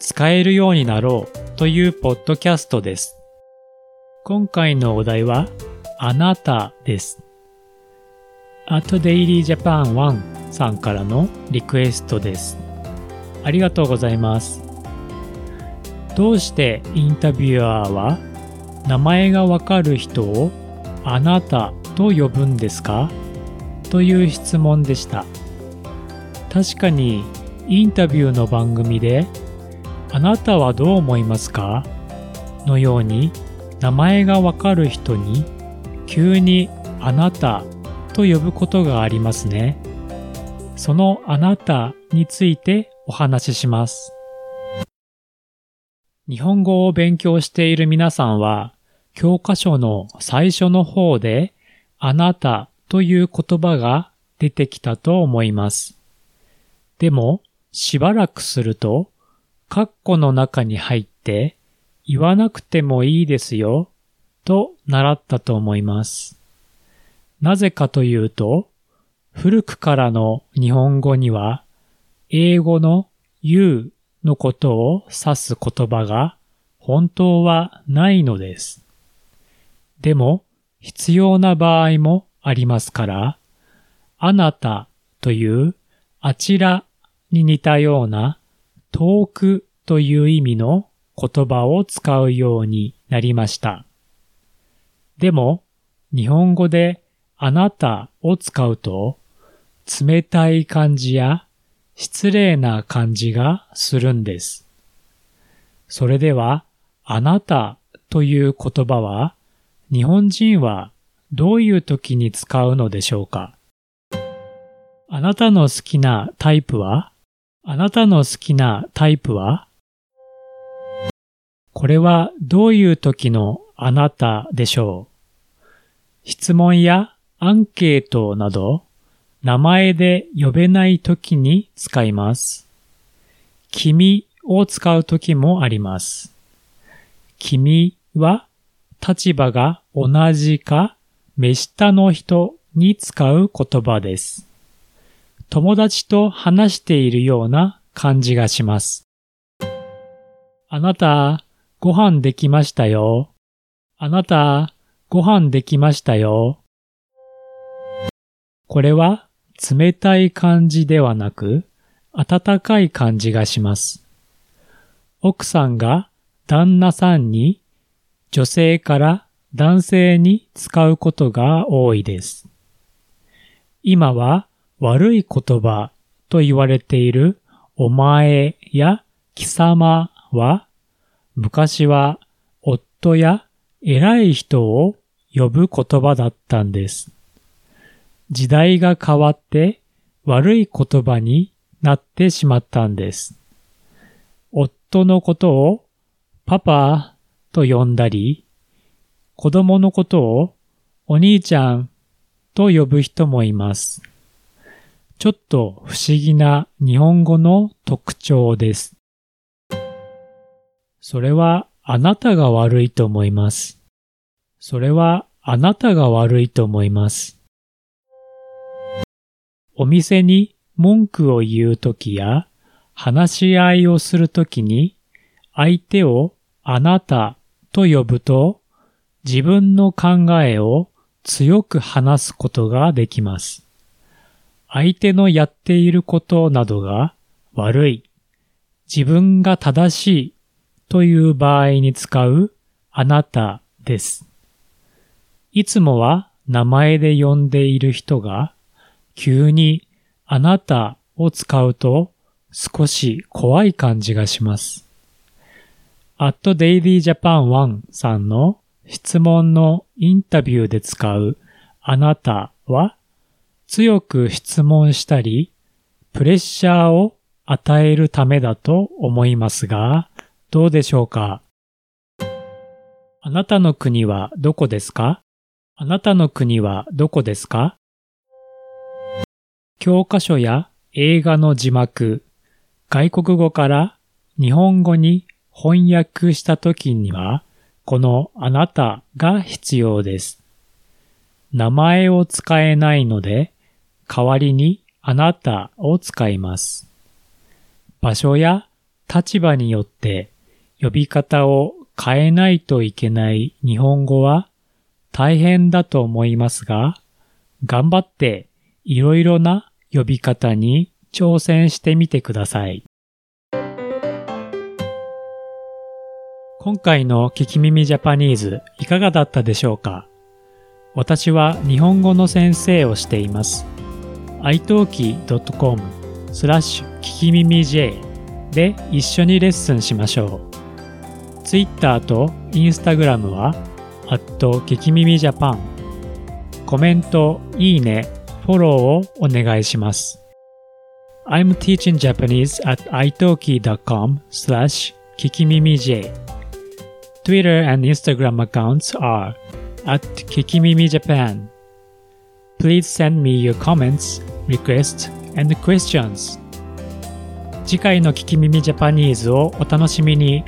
使えるようになろうというポッドキャストです。今回のお題はあなたです。at Daily Japan 1さんからのリクエストです。ありがとうございます。どうしてインタビュアーは名前がわかる人をあなたと呼ぶんですか？という質問でした。確かにインタビューの番組であなたはどう思いますか？のように名前がわかる人に急にあなたと呼ぶことがありますね。そのあなたについてお話しします。日本語を勉強している皆さんは教科書の最初の方であなたという言葉が出てきたと思います。でも、しばらくすると、カッコの中に入って、言わなくてもいいですよ、と習ったと思います。なぜかというと、古くからの日本語には、英語の you のことを指す言葉が本当はないのです。でも、必要な場合もありますから、あなたというあちらに似たような遠くという意味の言葉を使うようになりました。でも、日本語であなたを使うと、冷たい感じや失礼な感じがするんです。それでは、あなたという言葉は、日本人はどういう時に使うのでしょうか？あなたの好きなタイプは？あなたの好きなタイプは？これはどういう時のあなたでしょう？質問やアンケートなど名前で呼べない時に使います。君を使う時もあります。君は立場が同じか目下の人に使う言葉です。友達と話しているような感じがします。あなた、ご飯できましたよ。あなた、ご飯できましたよ。これは冷たい感じではなく、温かい感じがします。奥さんが旦那さんに女性から男性に使うことが多いです。今は悪い言葉と言われているお前や貴様は昔は夫や偉い人を呼ぶ言葉だったんです。時代が変わって悪い言葉になってしまったんです。夫のことをパパと呼んだり、子供のことをお兄ちゃんと呼ぶ人もいます。ちょっと不思議な日本語の特徴です。それはあなたが悪いと思います。それはあなたが悪いと思います。お店に文句を言うときや話し合いをするときに相手をあなたと呼ぶと自分の考えを強く話すことができます。相手のやっていることなどが悪い、自分が正しいという場合に使うあなたです。いつもは名前で呼んでいる人が急にあなたを使うと少し怖い感じがします。at Daily Japan 1さんの質問のインタビューで使うあなたは強く質問したり、プレッシャーを与えるためだと思いますが、どうでしょうか？あなたの国はどこですか？あなたの国はどこですか？教科書や映画の字幕、外国語から日本語に翻訳したときには、このあなたが必要です。名前を使えないので、代わりにあなたを使います。場所や立場によって呼び方を変えないといけない日本語は大変だと思いますが、頑張っていろいろな呼び方に挑戦してみてください。今回の聞き耳ジャパニーズいかがだったでしょうか？私は日本語の先生をしています。italki.com スラッシュ聞き耳 J で一緒にレッスンしましょう。Twitter と Instagram は、アット激耳ジャパン。コメント、いいね、フォローをお願いします。I'm teaching Japanese at italki.com slash kikimimij. Twitter and Instagram accounts are at kikimimijapan. Please send me your comments, requests, and questions. 次回の聞き耳ジャパニーズをお楽しみに。